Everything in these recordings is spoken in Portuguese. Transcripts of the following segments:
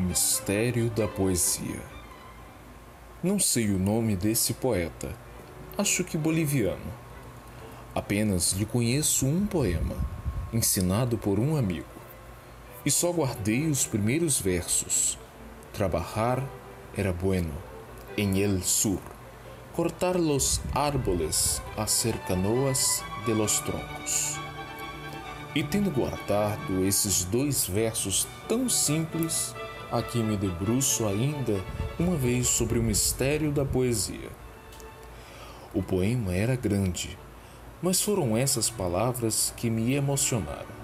O mistério da poesia. Não sei o nome desse poeta, acho que boliviano. Apenas lhe conheço um poema, ensinado por um amigo, e só guardei os primeiros versos. Trabajar era bueno en el sur, cortar los árboles, hacer canoas de los troncos. E tendo guardado esses dois versos tão simples, aqui me debruço ainda uma vez sobre o mistério da poesia. O poema era grande, mas foram essas palavras que me emocionaram.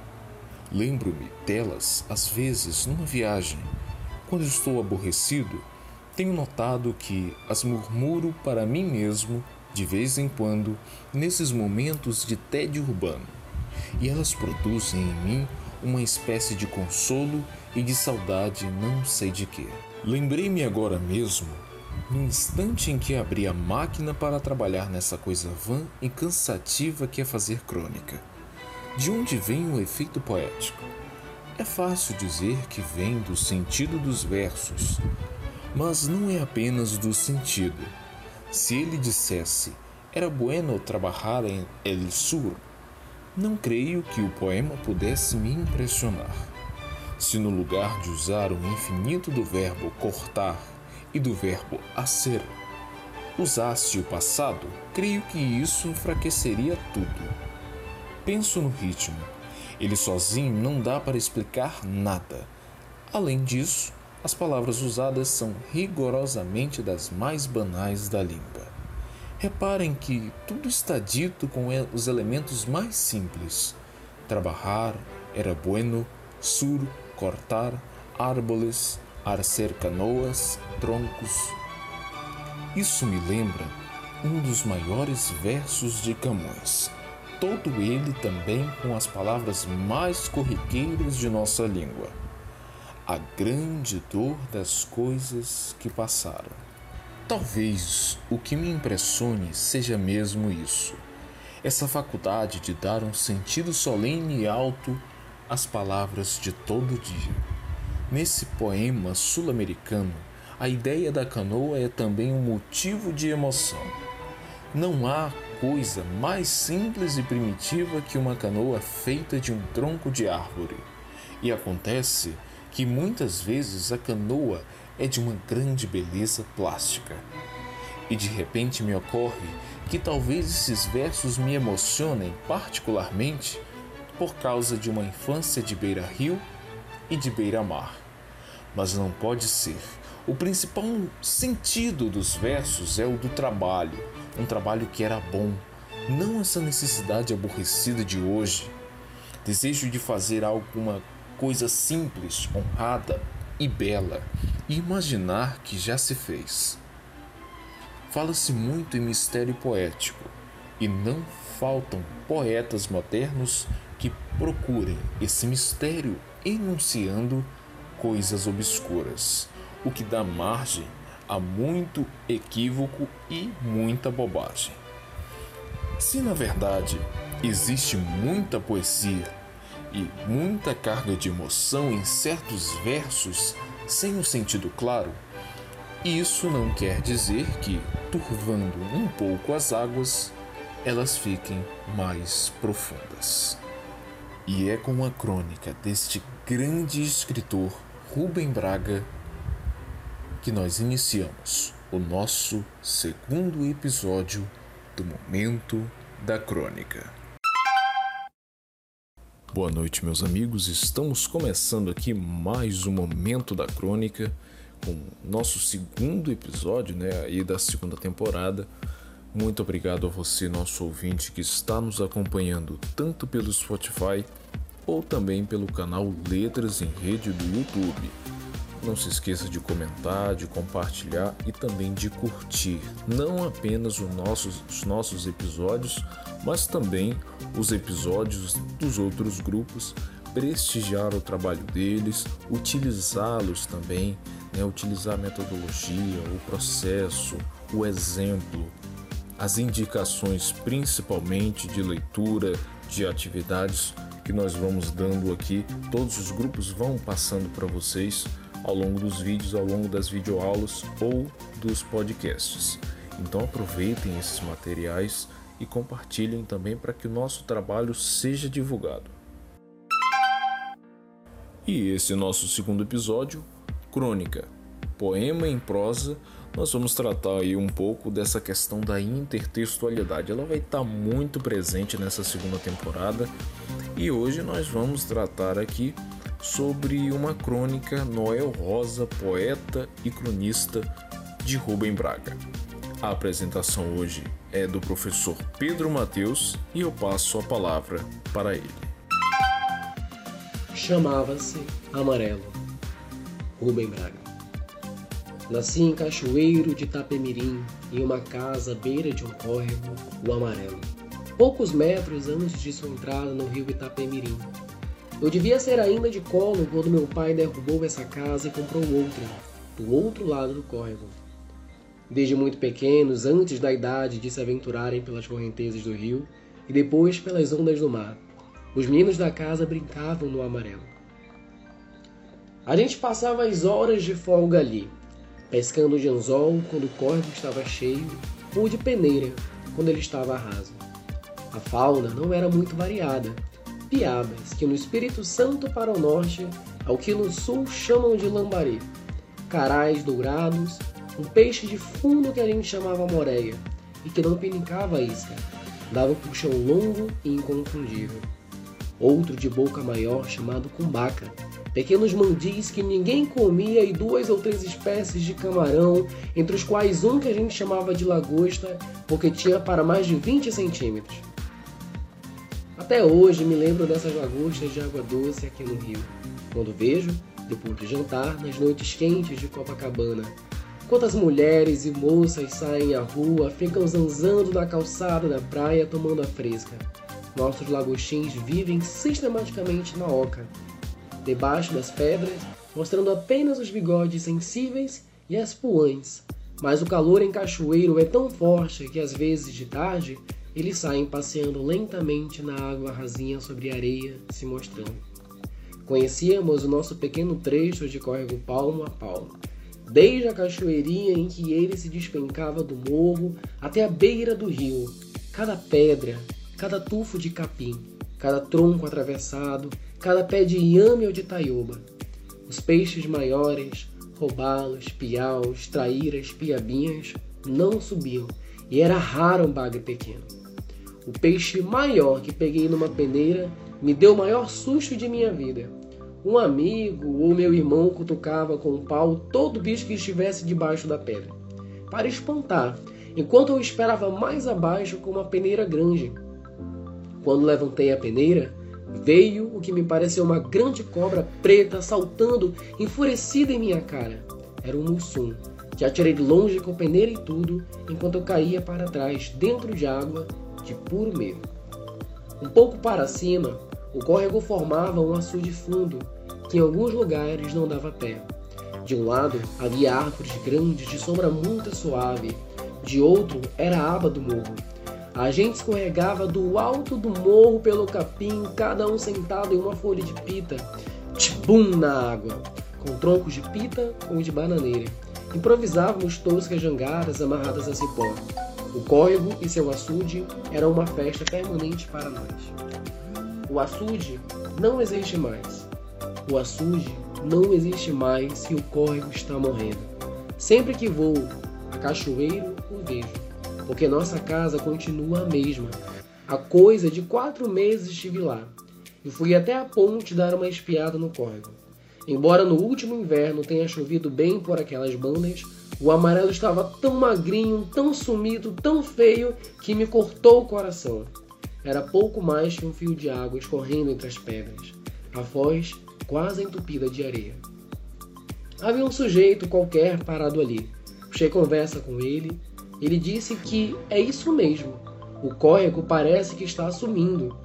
Lembro-me delas às vezes numa viagem. Quando estou aborrecido, tenho notado que as murmuro para mim mesmo de vez em quando nesses momentos de tédio urbano, e elas produzem em mim uma espécie de consolo e de saudade não sei de quê. Lembrei-me agora mesmo, no instante em que abri a máquina para trabalhar nessa coisa vã e cansativa que é fazer crônica. De onde vem o efeito poético? É fácil dizer que vem do sentido dos versos, mas não é apenas do sentido. Se ele dissesse era bueno trabalhar em El Sur, não creio que o poema pudesse me impressionar. Se no lugar de usar o infinito do verbo cortar e do verbo hacer, usasse o passado, creio que isso enfraqueceria tudo. Penso no ritmo. Ele sozinho não dá para explicar nada. Além disso, as palavras usadas são rigorosamente das mais banais da língua. Reparem que tudo está dito com os elementos mais simples. Trabalhar era bueno, sur, cortar, árboles, arcer canoas, troncos. Isso me lembra um dos maiores versos de Camões, todo ele também com as palavras mais corriqueiras de nossa língua. A grande dor das coisas que passaram. Talvez o que me impressione seja mesmo isso: essa faculdade de dar um sentido solene e alto às palavras de todo dia. Nesse poema sul-americano, a ideia da canoa é também um motivo de emoção. Não há coisa mais simples e primitiva que uma canoa feita de um tronco de árvore. E acontece que muitas vezes a canoa é de uma grande beleza plástica. E de repente me ocorre que talvez esses versos me emocionem particularmente por causa de uma infância de beira-rio e de beira-mar. Mas não pode ser. O principal sentido dos versos é o do trabalho, um trabalho que era bom, não essa necessidade aborrecida de hoje. Desejo de fazer alguma coisa simples, honrada, e bela e imaginar que já se fez. Fala-se muito em mistério poético e não faltam poetas modernos que procurem esse mistério enunciando coisas obscuras, o que dá margem a muito equívoco e muita bobagem. Se na verdade existe muita poesia e muita carga de emoção em certos versos sem um sentido claro, isso não quer dizer que, turvando um pouco as águas, elas fiquem mais profundas. E é com a crônica deste grande escritor Rubem Braga que nós iniciamos o nosso segundo episódio do Momento da Crônica. Boa noite, meus amigos. Estamos começando aqui mais um momento da crônica com nosso segundo episódio, né, aí da segunda temporada. Muito obrigado a você, nosso ouvinte, que está nos acompanhando tanto pelo Spotify ou também pelo canal Letras em Rede do YouTube. Não se esqueça de comentar, de compartilhar e também de curtir não apenas os nossos, os nossos episódios, mas também os episódios dos outros grupos, prestigiar o trabalho deles, utilizá-los também, né, utilizar a metodologia, o processo, o exemplo, as indicações principalmente de leitura, de atividades que nós vamos dando aqui, todos os grupos vão passando para vocês ao longo dos vídeos, ao longo das videoaulas ou dos podcasts. Então aproveitem esses materiais e compartilhem também para que o nosso trabalho seja divulgado. E esse nosso segundo episódio, Crônica, poema em prosa, nós vamos tratar aí um pouco dessa questão da intertextualidade. Ela vai estar muito presente nessa segunda temporada e hoje nós vamos tratar aqui sobre uma crônica Noel Rosa, poeta e cronista de Rubem Braga. A apresentação hoje é do professor Pedro Mateus e eu passo a palavra para ele. Chamava-se Amarelo, Rubem Braga. Nasci em Cachoeiro de Itapemirim, em uma casa à beira de um córrego, o Amarelo. Poucos metros antes de sua entrada no rio Itapemirim. Eu devia ser ainda de colo quando meu pai derrubou essa casa e comprou outra, do outro lado do córrego. Desde muito pequenos, antes da idade de se aventurarem pelas correntezas do rio e depois pelas ondas do mar, os meninos da casa brincavam no amarelo. A gente passava as horas de folga ali, pescando de anzol quando o córrego estava cheio ou de peneira quando ele estava raso. A fauna não era muito variada. Piabas, que no Espírito Santo para o norte, ao que no sul chamam de lambari. Carais dourados, um peixe de fundo que a gente chamava moreia, e que não pinicava a isca, dava um puxão longo e inconfundível. Outro de boca maior chamado cumbaca, pequenos mandis que ninguém comia e duas ou três espécies de camarão, entre os quais um que a gente chamava de lagosta, porque tinha para mais de 20 centímetros. Até hoje me lembro dessas lagostas de água doce aqui no Rio, quando vejo, depois de jantar, nas noites quentes de Copacabana, quantas mulheres e moças saem à rua, ficam zanzando na calçada da praia tomando a fresca. Nossos lagostins vivem sistematicamente na oca, debaixo das pedras, mostrando apenas os bigodes sensíveis e as puães. Mas o calor em Cachoeiro é tão forte que às vezes de tarde eles saem passeando lentamente na água rasinha sobre areia, se mostrando. Conhecíamos o nosso pequeno trecho de córrego palmo a palmo, desde a cachoeirinha em que ele se despencava do morro até a beira do rio. Cada pedra, cada tufo de capim, cada tronco atravessado, cada pé de inhame ou de taioba. Os peixes maiores, robalos, piaus, traíras, piabinhas, não subiam, e era raro um bagre pequeno. O peixe maior que peguei numa peneira me deu o maior susto de minha vida. Um amigo ou meu irmão cutucava com um pau todo bicho que estivesse debaixo da pedra, para espantar, enquanto eu esperava mais abaixo com uma peneira grande. Quando levantei a peneira, veio o que me pareceu uma grande cobra preta saltando, enfurecida em minha cara. Era um mussum, que atirei de longe com peneira e tudo, enquanto eu caía para trás, dentro de água, de puro medo. Um pouco para cima, o córrego formava um açude fundo, que em alguns lugares não dava pé. De um lado havia árvores grandes de sombra muito suave, de outro era a aba do morro. A gente escorregava do alto do morro pelo capim, cada um sentado em uma folha de pita, tibum na água, com troncos de pita ou de bananeira. Improvisávamos toscas jangadas amarradas a cipó. O córrego e seu açude eram uma festa permanente para nós. O açude não existe mais. O açude não existe mais e o córrego está morrendo. Sempre que vou a cachoeiro, o vejo porque nossa casa continua a mesma. Há coisa de quatro meses estive lá e fui até a ponte dar uma espiada no córrego. Embora no último inverno tenha chovido bem por aquelas bandas, o amarelo estava tão magrinho, tão sumido, tão feio que me cortou o coração. Era pouco mais que um fio de água escorrendo entre as pedras, a voz quase entupida de areia. Havia um sujeito qualquer parado ali. Puxei conversa com ele ele disse que é isso mesmo. O córrego parece que está sumindo.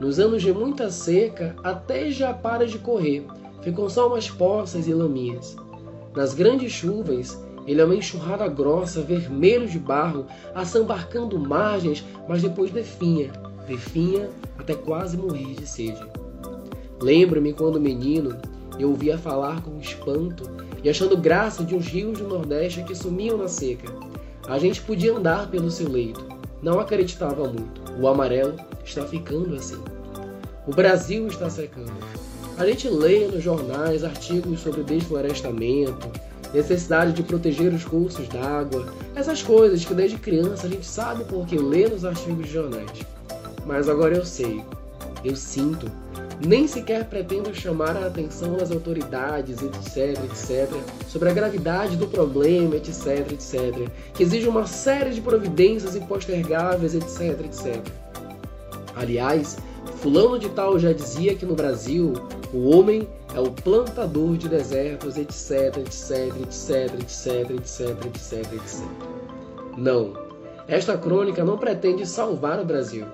Nos anos de muita seca, até já para de correr. Ficam só umas poças e laminhas. Nas grandes chuvas, ele é uma enxurrada grossa, vermelho de barro, assambarcando margens, mas depois definha, definha até quase morrer de sede. Lembro-me quando menino, eu ouvia falar com espanto e achando graça de uns rios do Nordeste que sumiam na seca. A gente podia andar pelo seu leito. Não acreditava muito. O amarelo está ficando assim. O Brasil está secando. A gente lê nos jornais artigos sobre desflorestamento, necessidade de proteger os cursos d'água, essas coisas que desde criança a gente sabe porque lê nos artigos de jornais. Mas agora eu sei, eu sinto, nem sequer pretendo chamar a atenção das autoridades, etc, etc, sobre a gravidade do problema, etc, etc, que exige uma série de providências impostergáveis, etc, etc. Aliás, fulano de tal já dizia que no Brasil o homem é o plantador de desertos, etc, etc, etc, etc, etc, etc, etc. Não, esta crônica não pretende salvar o Brasil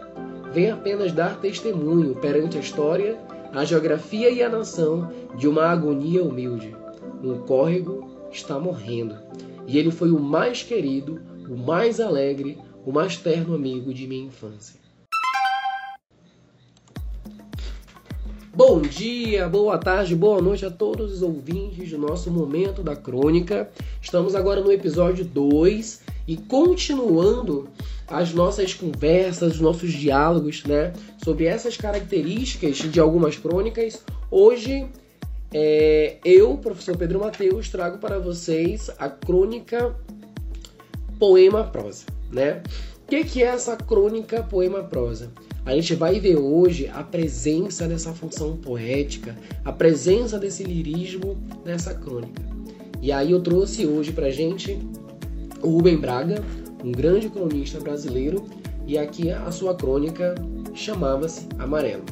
vem apenas dar testemunho perante a história, a geografia e a nação de uma agonia humilde. Um córrego está morrendo, e ele foi o mais querido, o mais alegre, o mais terno amigo de minha infância. Bom dia, boa tarde, boa noite a todos os ouvintes do nosso Momento da Crônica. Estamos agora no episódio 2 e continuando as nossas conversas, os nossos diálogos, né, sobre essas características de algumas crônicas. Hoje, é, eu, professor Pedro Mateus, trago para vocês a crônica Poema Prosa, né? O que, que é essa crônica Poema Prosa? A gente vai ver hoje a presença dessa função poética, a presença desse lirismo nessa crônica. E aí eu trouxe hoje pra gente Rubem Braga, um grande cronista brasileiro, e aqui a sua crônica chamava-se Amarelo.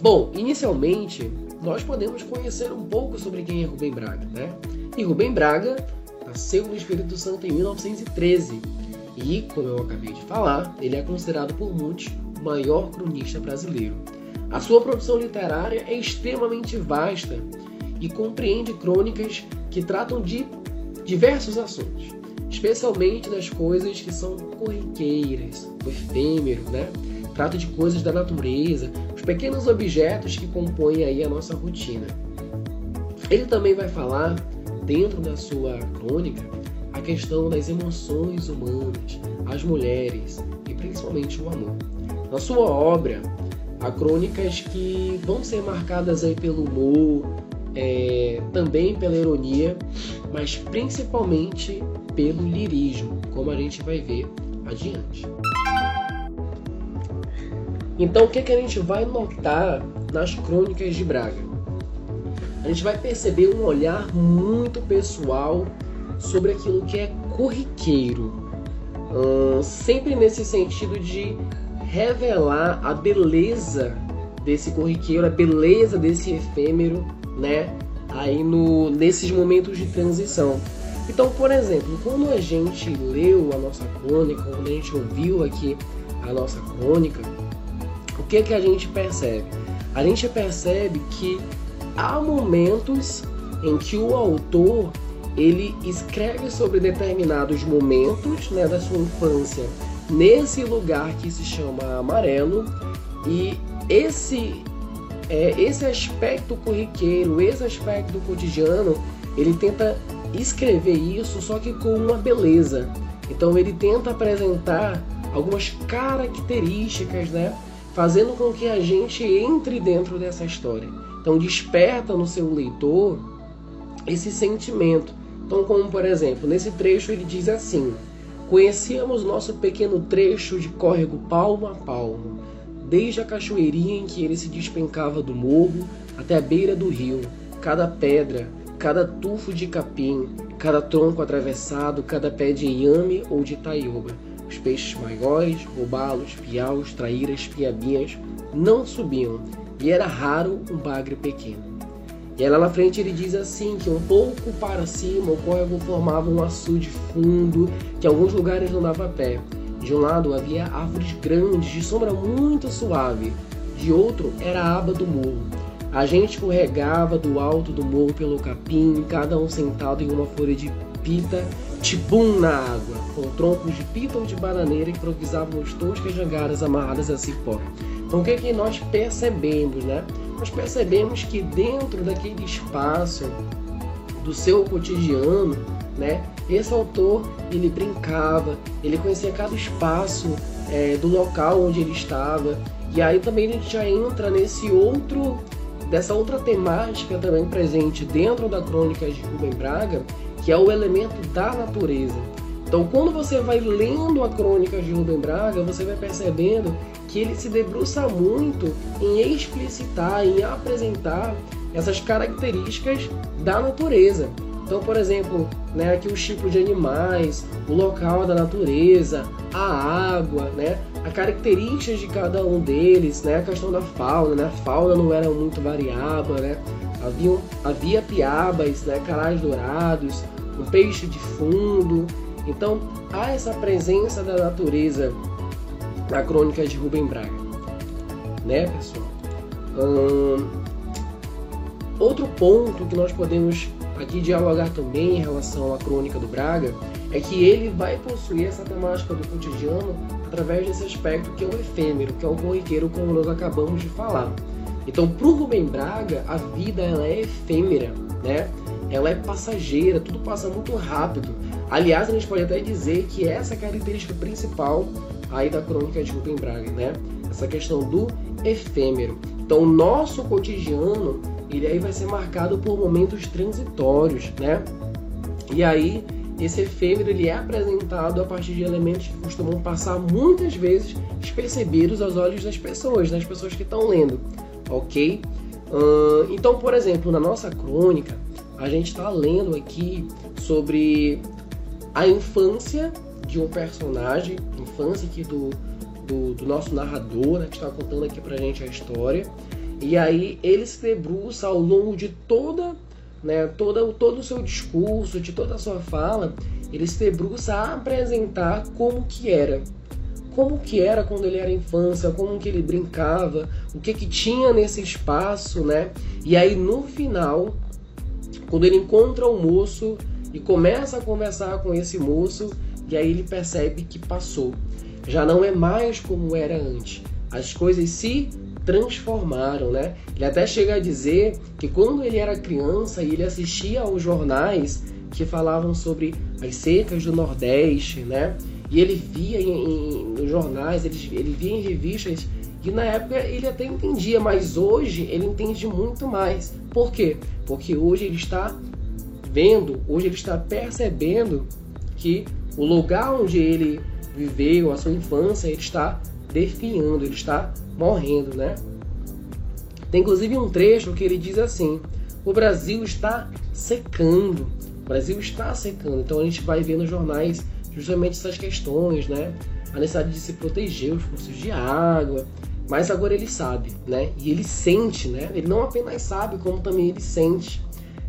Bom, inicialmente nós podemos conhecer um pouco sobre quem é Rubem Braga, né? E Rubem Braga nasceu no Espírito Santo em 1913 e, como eu acabei de falar, ele é considerado por muitos o maior cronista brasileiro. A sua produção literária é extremamente vasta e compreende crônicas que tratam de diversos assuntos, especialmente das coisas que são corriqueiras, o efêmero, né? Trata de coisas da natureza, os pequenos objetos que compõem aí a nossa rotina. Ele também vai falar, dentro da sua crônica, a questão das emoções humanas, as mulheres e principalmente o amor. Na sua obra, há crônicas que vão ser marcadas aí pelo humor, é, também pela ironia, mas principalmente pelo lirismo, como a gente vai ver adiante. Então, o que, que a gente vai notar nas crônicas de Braga? A gente vai perceber um olhar muito pessoal sobre aquilo que é corriqueiro, hum, sempre nesse sentido de revelar a beleza desse corriqueiro, a beleza desse efêmero, né? Aí no, nesses momentos de transição. Então, por exemplo, quando a gente leu a nossa crônica, quando a gente ouviu aqui a nossa crônica, o que que a gente percebe? A gente percebe que há momentos em que o autor ele escreve sobre determinados momentos né, da sua infância nesse lugar que se chama amarelo e esse é, esse aspecto corriqueiro, esse aspecto cotidiano, ele tenta escrever isso só que com uma beleza. Então ele tenta apresentar algumas características, né, fazendo com que a gente entre dentro dessa história. Então desperta no seu leitor esse sentimento. Então, como por exemplo, nesse trecho ele diz assim: Conhecíamos nosso pequeno trecho de córrego palmo a palmo, desde a cachoeirinha em que ele se despencava do morro até a beira do rio, cada pedra, cada tufo de capim, cada tronco atravessado, cada pé de inhame ou de taioba. Os peixes maiores, robalos, piaus, traíras, piabinhas não subiam, e era raro um bagre pequeno. E lá na frente ele diz assim que um pouco para cima o córrego formava um açude fundo, que em alguns lugares não dava pé. De um lado havia árvores grandes, de sombra muito suave, de outro era a aba do morro. A gente escorregava do alto do morro pelo capim, cada um sentado em uma folha de pita, tibum na água, com troncos de pita ou de bananeira que improvisavam toscas jangadas amarradas a cipó. Então o que, é que nós percebemos, né? nós percebemos que dentro daquele espaço do seu cotidiano, né, esse autor ele brincava, ele conhecia cada espaço é, do local onde ele estava, e aí também a gente já entra nesse outro, dessa outra temática também presente dentro da crônica de Rubem Braga, que é o elemento da natureza. Então, quando você vai lendo a crônica de Rubem Braga, você vai percebendo que ele se debruça muito em explicitar, em apresentar essas características da natureza. Então, por exemplo, né, aqui os tipos de animais, o local da natureza, a água, né, a características de cada um deles, né, a questão da fauna, né, a fauna não era muito variável, né, havia, havia piabas, né, carais dourados, um peixe de fundo. Então, há essa presença da natureza na crônica de Rubem Braga, né, pessoal? Hum, outro ponto que nós podemos aqui dialogar também em relação à crônica do Braga é que ele vai possuir essa temática do cotidiano através desse aspecto que é o efêmero, que é o corriqueiro, como nós acabamos de falar. Então, para o Rubem Braga, a vida ela é efêmera, né? Ela é passageira, tudo passa muito rápido. Aliás, a gente pode até dizer que essa é a característica principal aí da crônica de Rubem Braga, né? Essa questão do efêmero. Então, o nosso cotidiano ele aí vai ser marcado por momentos transitórios, né? E aí esse efêmero ele é apresentado a partir de elementos que costumam passar muitas vezes despercebidos aos olhos das pessoas, das pessoas que estão lendo, ok? Então, por exemplo, na nossa crônica, a gente está lendo aqui sobre a infância de um personagem, infância aqui do, do, do nosso narrador, né, que está contando aqui pra gente a história. E aí ele se debruça ao longo de toda, né, toda, todo o seu discurso, de toda a sua fala, ele se debruça a apresentar como que era. Como que era quando ele era infância, como que ele brincava, o que que tinha nesse espaço, né? E aí no final, quando ele encontra o moço e começa a conversar com esse moço, e aí ele percebe que passou. Já não é mais como era antes. As coisas se transformaram, né? Ele até chega a dizer que quando ele era criança e ele assistia aos jornais que falavam sobre as secas do Nordeste, né? E ele via em, em nos jornais, ele, ele via em revistas e na época ele até entendia, mas hoje ele entende muito mais. Por quê? Porque hoje ele está vendo, hoje ele está percebendo que o lugar onde ele viveu, a sua infância, ele está definhando, ele está morrendo, né? Tem inclusive um trecho que ele diz assim: o Brasil está secando, o Brasil está secando. Então a gente vai ver nos jornais justamente essas questões, né? A necessidade de se proteger os cursos de água. Mas agora ele sabe, né? E ele sente, né? Ele não apenas sabe, como também ele sente.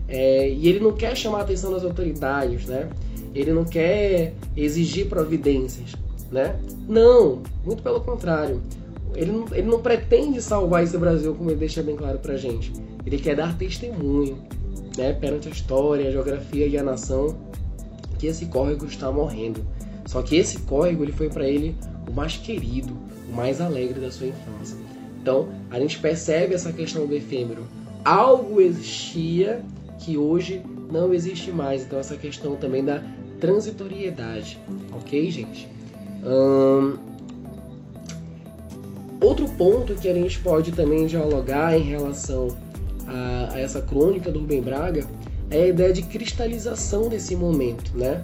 É, e ele não quer chamar a atenção das autoridades, né? Ele não quer exigir providências, né? Não, muito pelo contrário. Ele não, ele não pretende salvar esse Brasil, como ele deixa bem claro pra gente. Ele quer dar testemunho, né, perante a história, a geografia e a nação, que esse córrego está morrendo. Só que esse córrego ele foi para ele o mais querido, o mais alegre da sua infância. Então, a gente percebe essa questão do efêmero. Algo existia que hoje não existe mais. Então, essa questão também da transitoriedade. Ok, gente? Outro ponto que a gente pode também dialogar em relação a, a, essa crônica do Rubem Braga é a ideia de cristalização desse momento, né?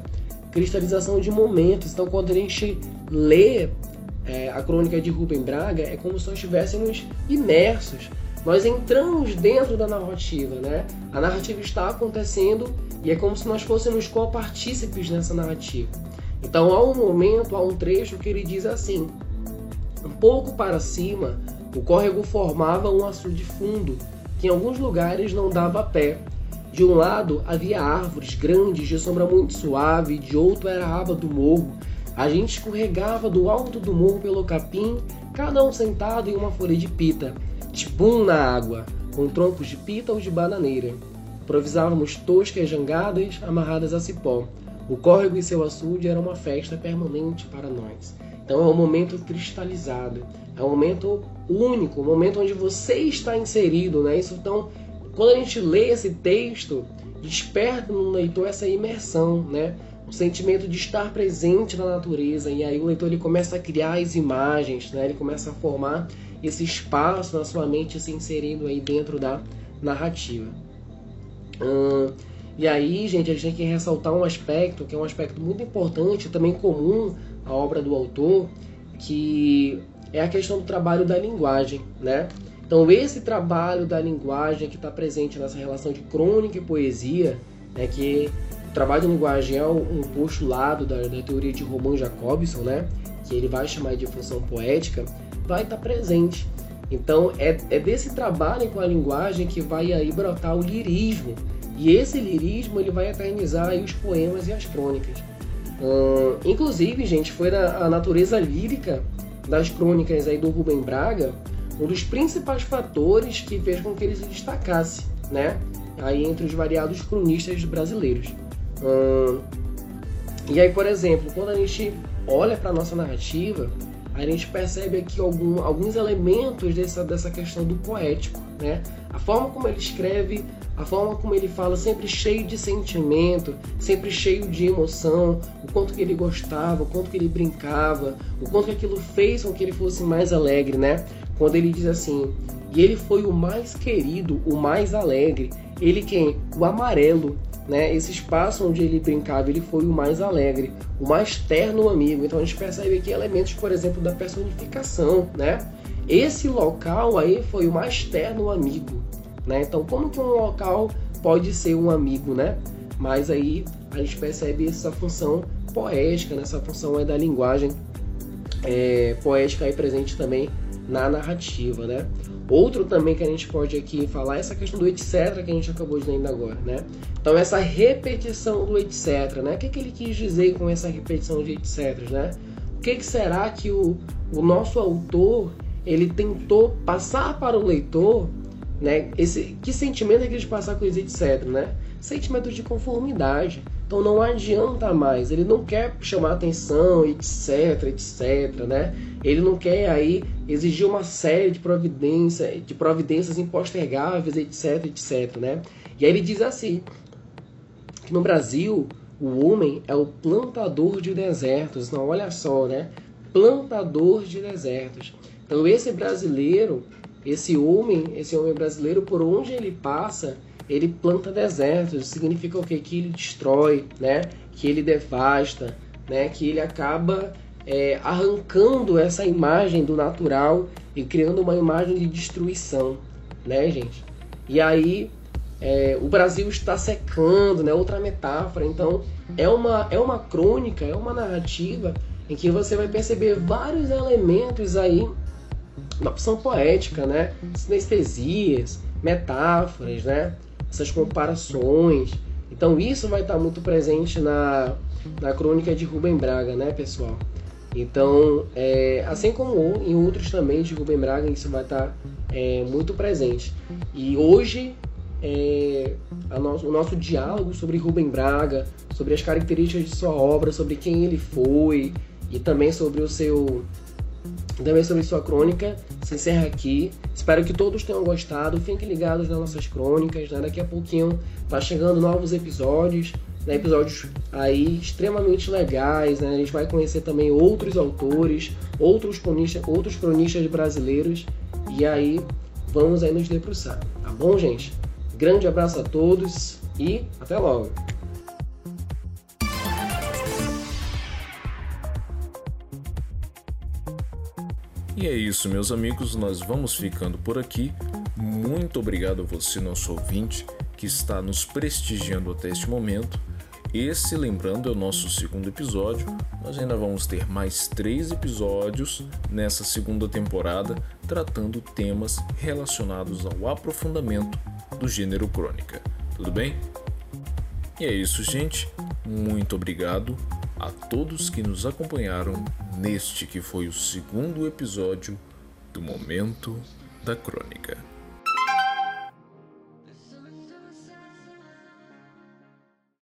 Cristalização de momentos. Então, quando a gente lê é, a crônica de Rubem Braga, é como se nós estivéssemos imersos. Nós entramos dentro da narrativa, né? A narrativa está acontecendo e é como se nós fôssemos copartícipes nessa narrativa. Então há um momento, há um trecho que ele diz assim: um pouco para cima, o córrego formava um açude fundo, que em alguns lugares não dava pé. De um lado havia árvores grandes de sombra muito suave, de outro era a aba do morro. A gente escorregava do alto do morro pelo capim, cada um sentado em uma folha de pita, tibum na água, com troncos de pita ou de bananeira. Improvisávamos toscas jangadas amarradas a cipó. O córrego e seu açude era uma festa permanente para nós. Então é um momento cristalizado, é um momento único, um momento onde você está inserido, né? Isso então, quando a gente lê esse texto, desperta no leitor essa imersão, né? O sentimento de estar presente na natureza e aí o leitor ele começa a criar as imagens, né? Ele começa a formar esse espaço na sua mente se inserindo aí dentro da narrativa. Hum, e aí, gente, a gente tem que ressaltar um aspecto que é um aspecto muito importante, também comum à obra do autor, que é a questão do trabalho da linguagem, né? Então, esse trabalho da linguagem que está presente nessa relação de crônica e poesia, né, que o trabalho da linguagem é um postulado da, da teoria de Roman Jacobson, né, que ele vai chamar de função poética, vai estar tá presente. Então, é, é desse trabalho com a linguagem que vai aí brotar o lirismo. E esse lirismo ele vai eternizar aí os poemas e as crônicas. Hum, inclusive, gente, foi na, a natureza lírica das crônicas aí do Rubem Braga um dos principais fatores que fez com que ele se destacasse, né? Aí entre os variados cronistas brasileiros. Hum, e aí, por exemplo, quando a gente olha para nossa narrativa, a gente percebe aqui algum, alguns elementos dessa, dessa questão do poético, né? A forma como ele escreve, a forma como ele fala, sempre cheio de sentimento, sempre cheio de emoção, o quanto que ele gostava, o quanto que ele brincava, o quanto que aquilo fez com que ele fosse mais alegre, né? Quando ele diz assim, e ele foi o mais querido, o mais alegre, ele quem? O amarelo, né? Esse espaço onde ele brincava, ele foi o mais alegre, o mais terno amigo. Então a gente percebe aqui elementos, por exemplo, da personificação, né? Esse local aí foi o mais terno amigo, né? Então como que um local pode ser um amigo, né? Mas aí a gente percebe essa função poética, nessa né? função aí da linguagem é, poética aí presente também na narrativa, né? Outro também que a gente pode aqui falar é essa questão do etc que a gente acabou de ler agora, né? Então essa repetição do etc, né? O que, que ele quis dizer com essa repetição de etc, né? O que, que será que o, o nosso autor ele tentou passar para o leitor, né? Esse que sentimento é que ele passar com esse etc, né? Sentimento de conformidade. Então não adianta mais, ele não quer chamar atenção, etc, etc, né? Ele não quer aí exigir uma série de providências, de providências impostergáveis, etc, etc, né? E aí ele diz assim, que no Brasil o homem é o plantador de desertos. Não, olha só, né? Plantador de desertos. Então esse brasileiro, esse homem, esse homem brasileiro, por onde ele passa, ele planta desertos. Significa o quê? Que ele destrói, né? Que ele devasta, né? Que ele acaba é, arrancando essa imagem do natural e criando uma imagem de destruição, né, gente? E aí é, o Brasil está secando, né? Outra metáfora. Então é uma é uma crônica, é uma narrativa em que você vai perceber vários elementos aí da opção poética, né? Sinestesias, metáforas, né? Essas comparações. Então isso vai estar muito presente na, na crônica de Rubem Braga, né, pessoal? Então, é, assim como em outros também de Rubem Braga, isso vai estar é, muito presente. E hoje, é, o nosso diálogo sobre Rubem Braga, sobre as características de sua obra, sobre quem ele foi e também sobre o seu também sobre sua crônica se encerra aqui. Espero que todos tenham gostado. Fiquem ligados nas nossas crônicas. Né? Daqui a pouquinho tá chegando novos episódios né, episódios aí extremamente legais. Né? A gente vai conhecer também outros autores, outros cronistas, outros cronistas brasileiros. E aí vamos aí nos debruçar, tá bom, gente? Grande abraço a todos e até logo! E é isso, meus amigos, nós vamos ficando por aqui. Muito obrigado a você, nosso ouvinte, que está nos prestigiando até este momento. Esse, lembrando, é o nosso segundo episódio. Nós ainda vamos ter mais três episódios nessa segunda temporada, tratando temas relacionados ao aprofundamento do gênero crônica. Tudo bem? E é isso, gente. Muito obrigado a todos que nos acompanharam neste que foi o segundo episódio do Momento da Crônica.